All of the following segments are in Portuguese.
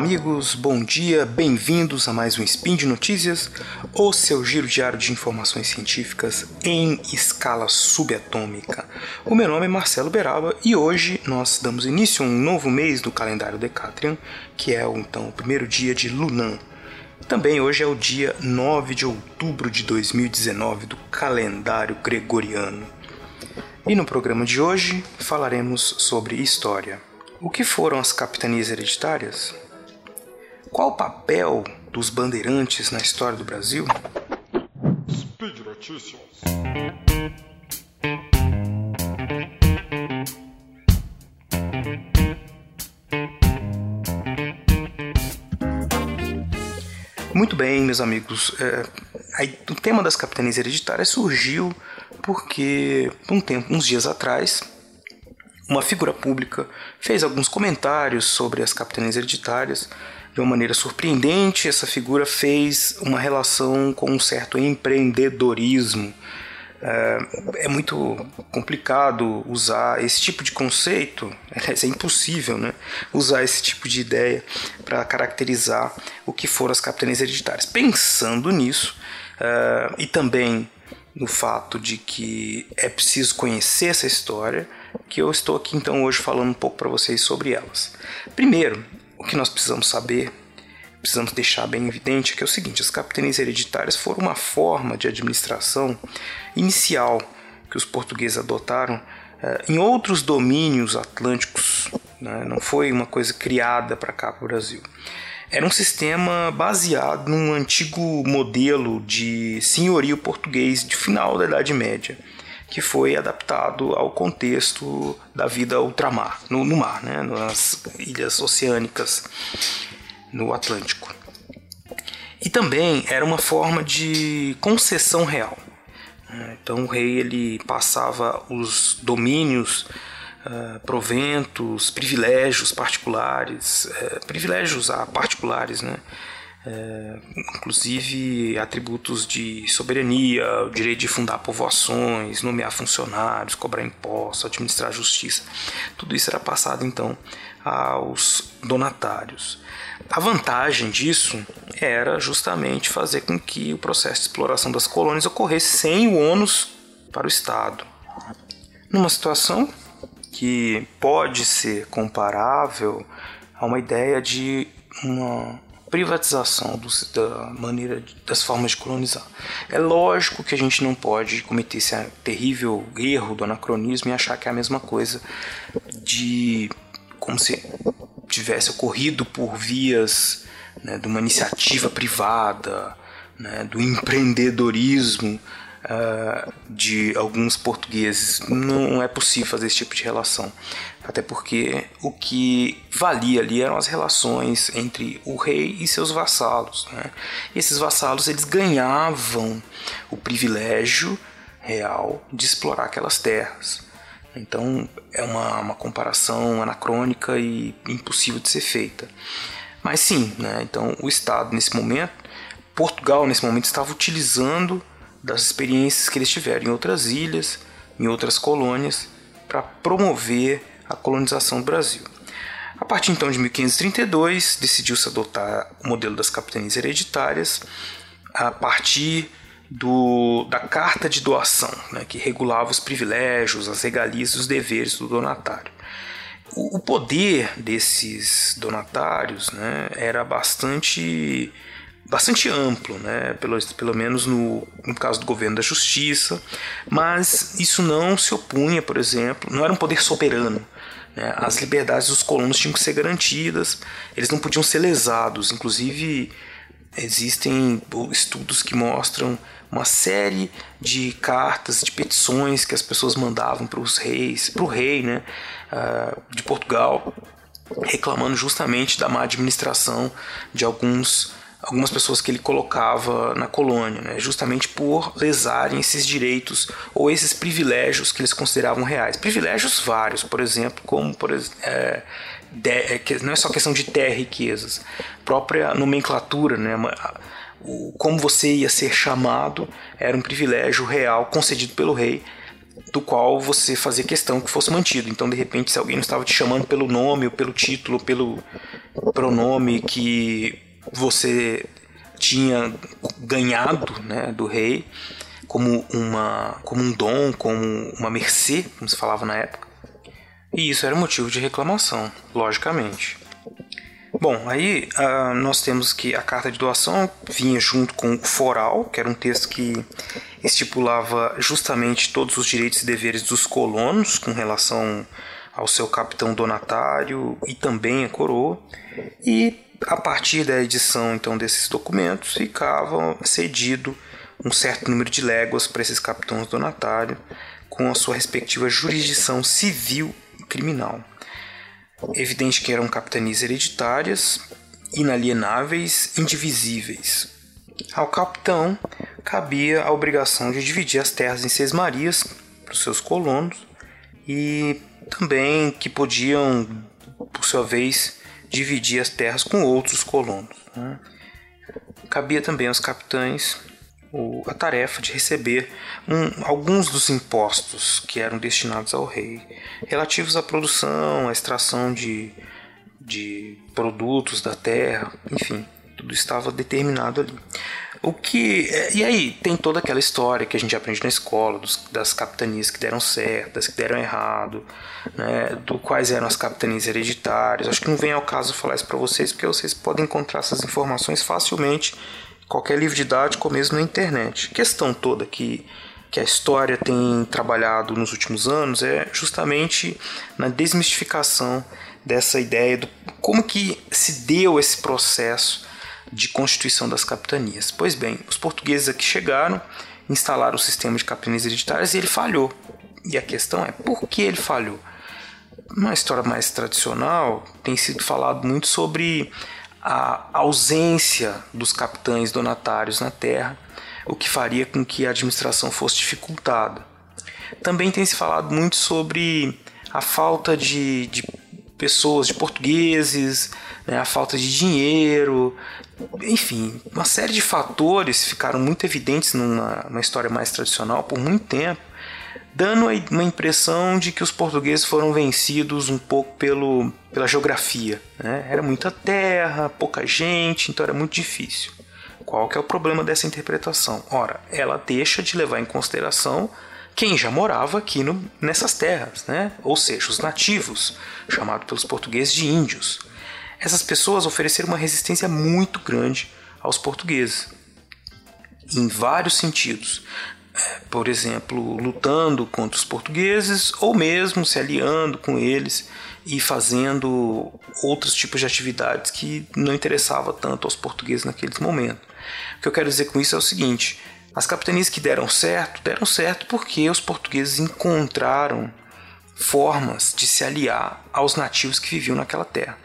amigos, bom dia, bem-vindos a mais um Spin de Notícias, o seu giro diário de informações científicas em escala subatômica. O meu nome é Marcelo Beraba e hoje nós damos início a um novo mês do calendário Decatrian, que é então o primeiro dia de Lunan. Também hoje é o dia 9 de outubro de 2019 do calendário gregoriano. E no programa de hoje falaremos sobre história. O que foram as capitanias hereditárias? Qual o papel dos bandeirantes na história do Brasil? Speed Notícias. Muito bem, meus amigos. É, aí, o tema das capitanias hereditárias surgiu porque um tempo, uns dias atrás, uma figura pública fez alguns comentários sobre as capitanias hereditárias. De uma maneira surpreendente, essa figura fez uma relação com um certo empreendedorismo. É, é muito complicado usar esse tipo de conceito, é impossível né? usar esse tipo de ideia para caracterizar o que foram as capitanias hereditárias. Pensando nisso, uh, e também no fato de que é preciso conhecer essa história, que eu estou aqui então hoje falando um pouco para vocês sobre elas. Primeiro, o que nós precisamos saber, precisamos deixar bem evidente, é que é o seguinte: as capitanias hereditárias foram uma forma de administração inicial que os portugueses adotaram eh, em outros domínios atlânticos, né? não foi uma coisa criada para cá para o Brasil. Era um sistema baseado num antigo modelo de senhorio português de final da Idade Média que foi adaptado ao contexto da vida ultramar, no, no mar, né, nas ilhas oceânicas no Atlântico. E também era uma forma de concessão real. Então o rei ele passava os domínios, uh, proventos, privilégios particulares, uh, privilégios a particulares, né? É, inclusive atributos de soberania, o direito de fundar povoações, nomear funcionários, cobrar impostos, administrar justiça. Tudo isso era passado então aos donatários. A vantagem disso era justamente fazer com que o processo de exploração das colônias ocorresse sem o ônus para o Estado. Numa situação que pode ser comparável a uma ideia de uma privatização do, da maneira das formas de colonizar. É lógico que a gente não pode cometer esse terrível erro do anacronismo e achar que é a mesma coisa de como se tivesse ocorrido por vias né, de uma iniciativa privada, né, do empreendedorismo uh, de alguns portugueses. Não é possível fazer esse tipo de relação. Até porque o que valia ali eram as relações entre o rei e seus vassalos. Né? E esses vassalos eles ganhavam o privilégio real de explorar aquelas terras. Então é uma, uma comparação anacrônica e impossível de ser feita. Mas sim, né? então o Estado nesse momento, Portugal nesse momento estava utilizando das experiências que eles tiveram em outras ilhas, em outras colônias, para promover a colonização do Brasil. A partir então de 1532, decidiu-se adotar o modelo das capitanias hereditárias a partir do, da carta de doação, né, que regulava os privilégios, as regalias e os deveres do donatário. O, o poder desses donatários né, era bastante bastante amplo, né? pelo, pelo menos no, no caso do governo da justiça, mas isso não se opunha, por exemplo, não era um poder soberano. Né? As liberdades dos colonos tinham que ser garantidas, eles não podiam ser lesados. Inclusive, existem estudos que mostram uma série de cartas, de petições que as pessoas mandavam para os reis, para o rei né, uh, de Portugal, reclamando justamente da má administração de alguns algumas pessoas que ele colocava na colônia, né, justamente por lesarem esses direitos ou esses privilégios que eles consideravam reais. Privilégios vários, por exemplo, como por é, de, é, não é só questão de terra e riquezas, própria nomenclatura, né, o, como você ia ser chamado era um privilégio real concedido pelo rei do qual você fazia questão que fosse mantido. Então, de repente, se alguém não estava te chamando pelo nome, ou pelo título, ou pelo pronome que você tinha ganhado né, do rei como, uma, como um dom, como uma mercê, como se falava na época. E isso era motivo de reclamação, logicamente. Bom, aí uh, nós temos que a carta de doação vinha junto com o foral, que era um texto que estipulava justamente todos os direitos e deveres dos colonos com relação ao seu capitão donatário e também a coroa. E a partir da edição então desses documentos ficava cedido um certo número de léguas para esses capitães donatários com a sua respectiva jurisdição civil e criminal. Evidente que eram capitanias hereditárias, inalienáveis, indivisíveis. Ao capitão cabia a obrigação de dividir as terras em seis marias para os seus colonos e também que podiam, por sua vez, dividir as terras com outros colonos. Né? Cabia também aos capitães a tarefa de receber um, alguns dos impostos que eram destinados ao rei, relativos à produção, à extração de, de produtos da terra, enfim, tudo estava determinado ali. O que é, e aí tem toda aquela história que a gente aprende na escola dos, das capitanias que deram certo, das que deram errado, né, do quais eram as capitanias hereditárias. Acho que não vem ao caso falar isso para vocês, porque vocês podem encontrar essas informações facilmente qualquer livro didático ou mesmo na internet. A questão toda que, que a história tem trabalhado nos últimos anos é justamente na desmistificação dessa ideia do como que se deu esse processo de constituição das capitanias. Pois bem, os portugueses aqui chegaram, instalaram o sistema de capitanias hereditárias e ele falhou. E a questão é por que ele falhou? Na história mais tradicional, tem sido falado muito sobre a ausência dos capitães donatários na terra, o que faria com que a administração fosse dificultada. Também tem se falado muito sobre a falta de, de pessoas, de portugueses, né, a falta de dinheiro, enfim, uma série de fatores ficaram muito evidentes numa, história mais tradicional por muito tempo dando uma impressão de que os portugueses foram vencidos um pouco pelo, pela geografia. Né? Era muita terra, pouca gente, então era muito difícil. Qual que é o problema dessa interpretação? Ora, ela deixa de levar em consideração quem já morava aqui no, nessas terras, né? ou seja, os nativos, chamados pelos portugueses de índios. Essas pessoas ofereceram uma resistência muito grande aos portugueses, em vários sentidos por exemplo, lutando contra os portugueses ou mesmo se aliando com eles e fazendo outros tipos de atividades que não interessava tanto aos portugueses naqueles momentos. O que eu quero dizer com isso é o seguinte: as capitanias que deram certo, deram certo porque os portugueses encontraram formas de se aliar aos nativos que viviam naquela terra.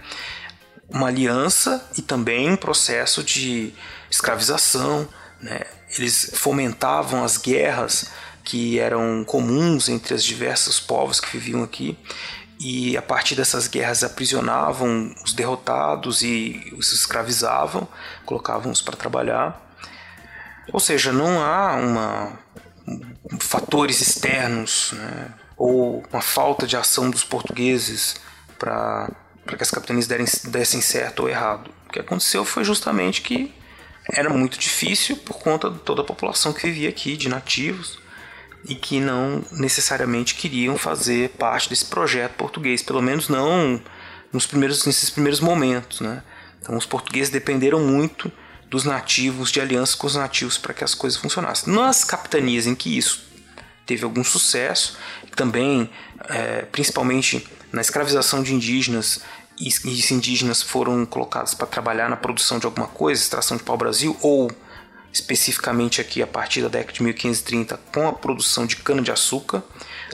Uma aliança e também um processo de escravização, né? eles fomentavam as guerras que eram comuns entre os diversos povos que viviam aqui e a partir dessas guerras aprisionavam os derrotados e os escravizavam, colocavam-os para trabalhar. Ou seja, não há uma fatores externos né, ou uma falta de ação dos portugueses para que as capitanias dessem certo ou errado. O que aconteceu foi justamente que era muito difícil por conta de toda a população que vivia aqui, de nativos, e que não necessariamente queriam fazer parte desse projeto português, pelo menos não nos primeiros, nesses primeiros momentos. Né? Então os portugueses dependeram muito dos nativos, de aliança com os nativos para que as coisas funcionassem. Nas capitanias em que isso teve algum sucesso, também, é, principalmente na escravização de indígenas e, e indígenas foram colocados para trabalhar na produção de alguma coisa, extração de pau-brasil, ou especificamente aqui a partir da década de 1530 com a produção de cana-de-açúcar,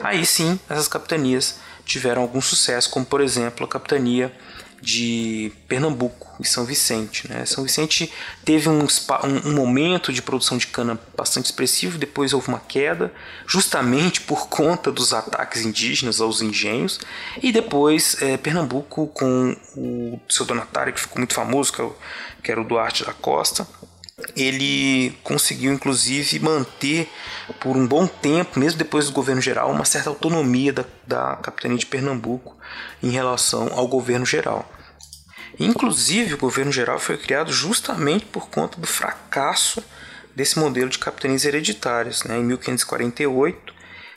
aí sim essas capitanias tiveram algum sucesso, como por exemplo a capitania de Pernambuco e São Vicente. Né? São Vicente teve um, um, momento de produção de cana bastante expressivo, depois houve uma queda, justamente por conta dos ataques indígenas aos engenhos, e depois é, Pernambuco, com o seu donatário, que ficou muito famoso, que, é o, que era o Duarte da Costa, ele conseguiu inclusive manter por um bom tempo, mesmo depois do governo geral, uma certa autonomia da, da capitania de Pernambuco em relação ao governo geral. Inclusive, o governo geral foi criado justamente por conta do fracasso desse modelo de capitanias hereditárias. Né? Em 1548,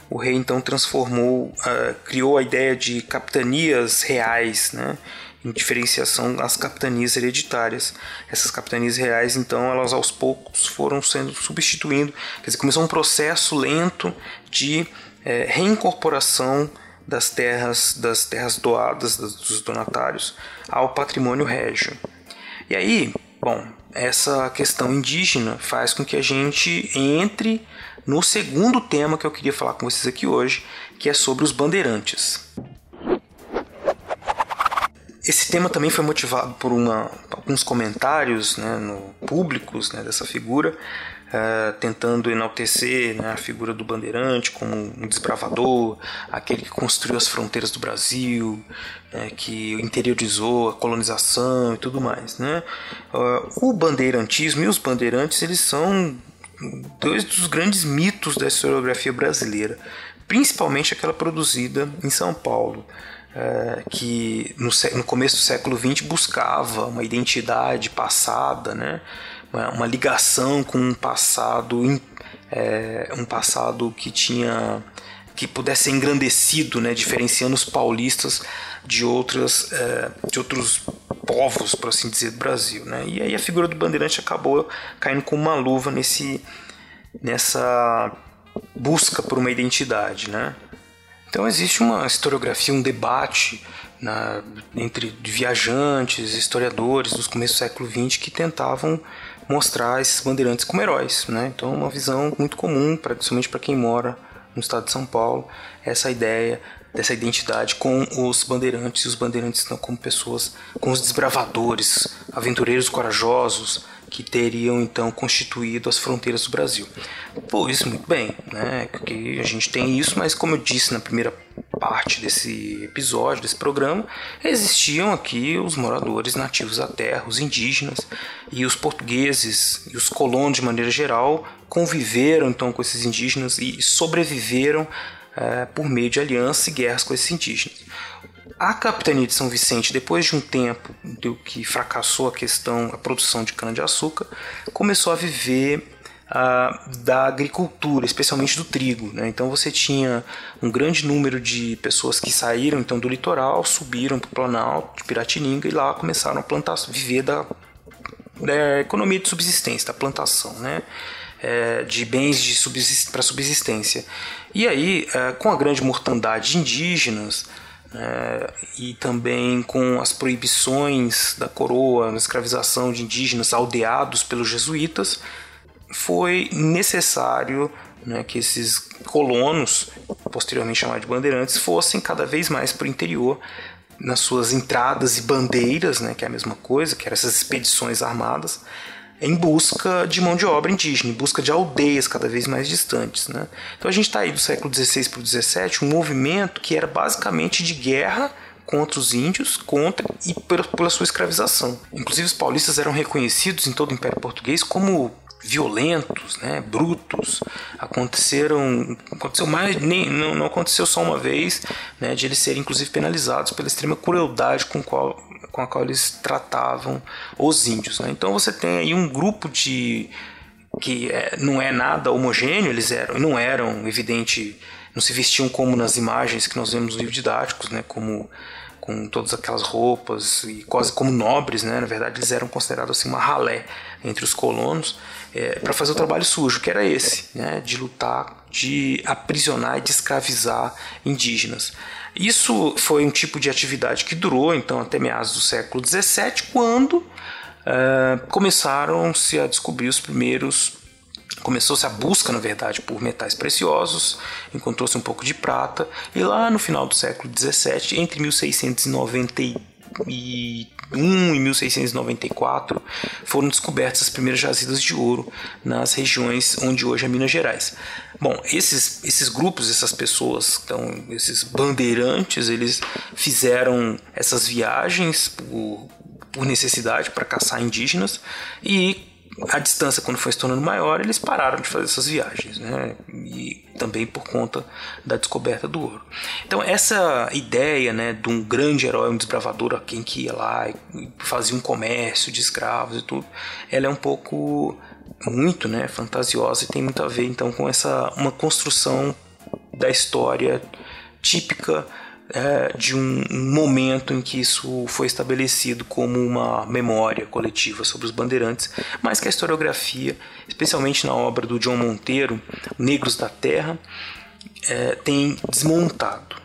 o rei então transformou, uh, criou a ideia de capitanias reais, né? Diferenciação das capitanias hereditárias. Essas capitanias reais, então, elas aos poucos foram sendo substituindo, quer dizer, começou um processo lento de é, reincorporação das terras, das terras doadas dos donatários ao patrimônio régio. E aí, bom, essa questão indígena faz com que a gente entre no segundo tema que eu queria falar com vocês aqui hoje, que é sobre os bandeirantes. Esse tema também foi motivado por uma, alguns comentários né, no, públicos né, dessa figura, uh, tentando enaltecer né, a figura do bandeirante como um desbravador, aquele que construiu as fronteiras do Brasil, né, que interiorizou a colonização e tudo mais. Né? Uh, o bandeirantismo e os bandeirantes eles são dois dos grandes mitos da historiografia brasileira, principalmente aquela produzida em São Paulo é, que no, no, começo do século XX buscava uma identidade passada, né? uma, uma ligação com um passado, é, um passado que tinha que pudesse ser engrandecido, né? diferenciando os paulistas de outras é, de outros povos, por assim dizer, do Brasil, né? E aí a figura do bandeirante acabou caindo com uma luva nesse nessa busca por uma identidade, né? Então existe uma historiografia, um debate na, entre viajantes, historiadores dos começos do século XX que tentavam mostrar esses bandeirantes como heróis. Né? Então uma visão muito comum, principalmente para quem mora no estado de São Paulo, essa ideia dessa identidade com os bandeirantes e os bandeirantes estão como pessoas, com os desbravadores, aventureiros corajosos, que teriam então constituído as fronteiras do Brasil. Pois, muito bem, né? Porque a gente tem isso, mas como eu disse na primeira parte desse episódio, desse programa, existiam aqui os moradores nativos da terra, os indígenas e os portugueses e os colonos de maneira geral conviveram então com esses indígenas e sobreviveram é, por meio de alianças e guerras com esses indígenas. A capitania de São Vicente, depois de um tempo do que fracassou a questão, a produção de cana-de-açúcar, começou a viver uh, da agricultura, especialmente do trigo. Né? Então você tinha um grande número de pessoas que saíram então do litoral, subiram para o Planalto de Piratininga e lá começaram a plantar, viver da, da economia de subsistência, da plantação, né? É, de bens subsist para subsistência. E aí, é, com a grande mortandade de indígenas, é, e também com as proibições da coroa na escravização de indígenas aldeados pelos jesuítas, foi necessário né, que esses colonos, posteriormente chamados de bandeirantes, fossem cada vez mais para o interior nas suas entradas e bandeiras, né, que é a mesma coisa, que eram essas expedições armadas, em busca de mão de obra indígena, em busca de aldeias cada vez mais distantes. Né? Então a gente está aí do século XVI para o XVII, um movimento que era basicamente de guerra contra os índios, contra e pela, pela sua escravização. Inclusive os paulistas eram reconhecidos em todo o Império Português como violentos, né, brutos. Aconteceram, aconteceu mais, nem, não, não aconteceu só uma vez, né, de eles serem inclusive penalizados pela extrema crueldade com qual com a qual eles tratavam os índios. Né? Então você tem aí um grupo de que é, não é nada homogêneo, eles eram, não eram evidente, não se vestiam como nas imagens que nós vemos nos livros didáticos, né? como com todas aquelas roupas e quase como nobres, né? Na verdade, eles eram considerados assim uma ralé entre os colonos é, para fazer o trabalho sujo, que era esse, né? De lutar, de aprisionar e de escravizar indígenas. Isso foi um tipo de atividade que durou então até meados do século XVII, quando uh, começaram-se a descobrir os primeiros começou-se a busca, na verdade, por metais preciosos, encontrou-se um pouco de prata, e lá no final do século XVII, entre 1691 e 1694, foram descobertas as primeiras jazidas de ouro nas regiões onde hoje é Minas Gerais. Bom, esses, esses grupos, essas pessoas, então, esses bandeirantes, eles fizeram essas viagens por, por necessidade para caçar indígenas e a distância, quando foi se tornando maior, eles pararam de fazer essas viagens, né? E também por conta da descoberta do ouro. Então, essa ideia né, de um grande herói, um desbravador, a quem que ia lá e fazia um comércio de escravos e tudo, ela é um pouco muito né, fantasiosa e tem muito a ver então com essa uma construção da história típica é, de um, um, momento em que isso foi estabelecido como uma memória coletiva sobre os bandeirantes, mas que a historiografia, especialmente na obra do John Monteiro, Negros da Terra, é, tem desmontado.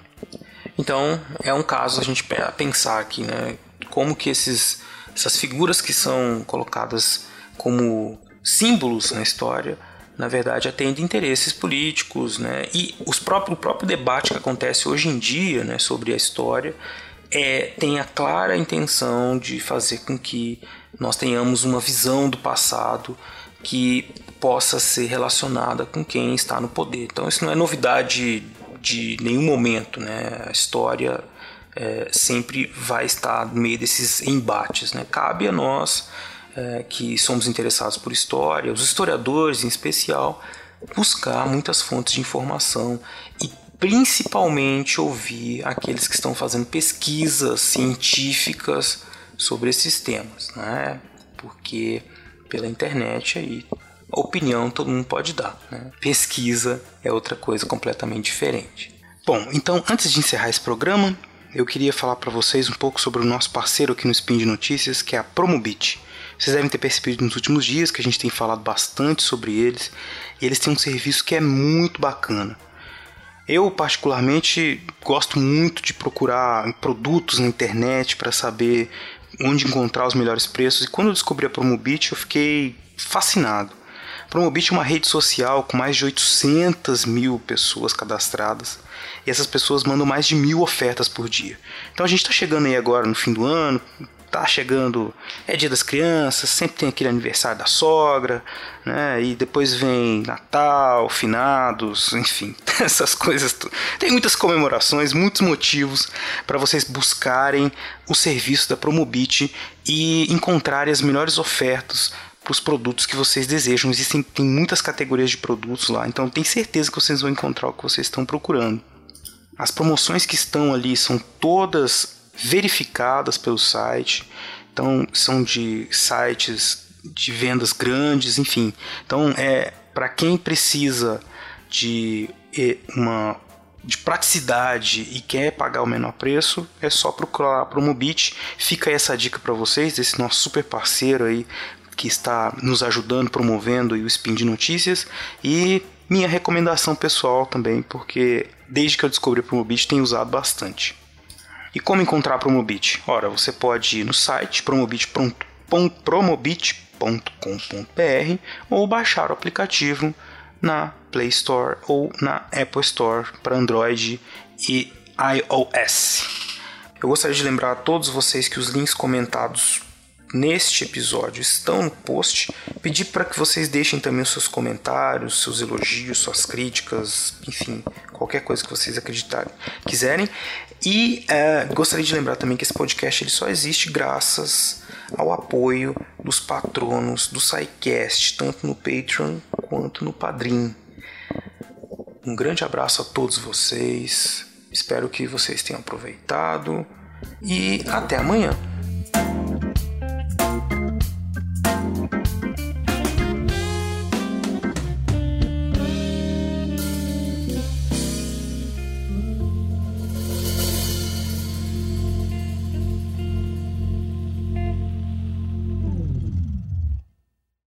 Então é um caso a gente pensar aqui, né, como que esses, essas figuras que são colocadas como símbolos na história na verdade, atende interesses políticos, né? E os próprios, o próprio debate que acontece hoje em dia, né, sobre a história, é, tem a clara intenção de fazer com que nós tenhamos uma visão do passado que possa ser relacionada com quem está no poder. Então, isso não é novidade de nenhum momento, né? A história é, sempre vai estar no meio desses embates, né? Cabe a nós é, que somos interessados por história, os historiadores em especial, buscar muitas fontes de informação e principalmente ouvir aqueles que estão fazendo pesquisas científicas sobre esses temas, né? Porque pela internet aí opinião todo mundo pode dar, né? Pesquisa é outra coisa completamente diferente. Bom, então antes de encerrar esse programa, eu queria falar para vocês um pouco sobre o nosso parceiro aqui no Spin de Notícias, que é a Promobit. Vocês devem ter percebido nos últimos dias que a gente tem falado bastante sobre eles e eles têm um serviço que é muito bacana. Eu, particularmente, gosto muito de procurar produtos na internet para saber onde encontrar os melhores preços e quando eu descobri a Promobit eu fiquei fascinado. A Promobit é uma rede social com mais de 800 mil pessoas cadastradas e essas pessoas mandam mais de mil ofertas por dia. Então a gente está chegando aí agora no fim do ano, tá chegando, é dia das crianças, sempre tem aquele aniversário da sogra, né? E depois vem Natal, finados, enfim, essas coisas. Tem muitas comemorações, muitos motivos para vocês buscarem o serviço da Promobit e encontrarem as melhores ofertas para os produtos que vocês desejam. Existem tem muitas categorias de produtos lá, então tenho certeza que vocês vão encontrar o que vocês estão procurando. As promoções que estão ali são todas verificadas pelo site. Então, são de sites de vendas grandes, enfim. Então, é para quem precisa de uma de praticidade e quer pagar o menor preço, é só procurar a Promobit. Fica essa dica para vocês, esse nosso super parceiro aí que está nos ajudando, promovendo o Spin de Notícias e minha recomendação pessoal também, porque desde que eu descobri a Promobit tenho usado bastante. E como encontrar a Promobit? Ora, você pode ir no site promobit.com.br ou baixar o aplicativo na Play Store ou na Apple Store para Android e iOS. Eu gostaria de lembrar a todos vocês que os links comentados neste episódio estão no post. Pedir para que vocês deixem também os seus comentários, seus elogios, suas críticas, enfim, qualquer coisa que vocês acreditarem, quiserem. E é, gostaria de lembrar também que esse podcast ele só existe graças ao apoio dos patronos do SciCast, tanto no Patreon quanto no Padrim. Um grande abraço a todos vocês. Espero que vocês tenham aproveitado e até amanhã.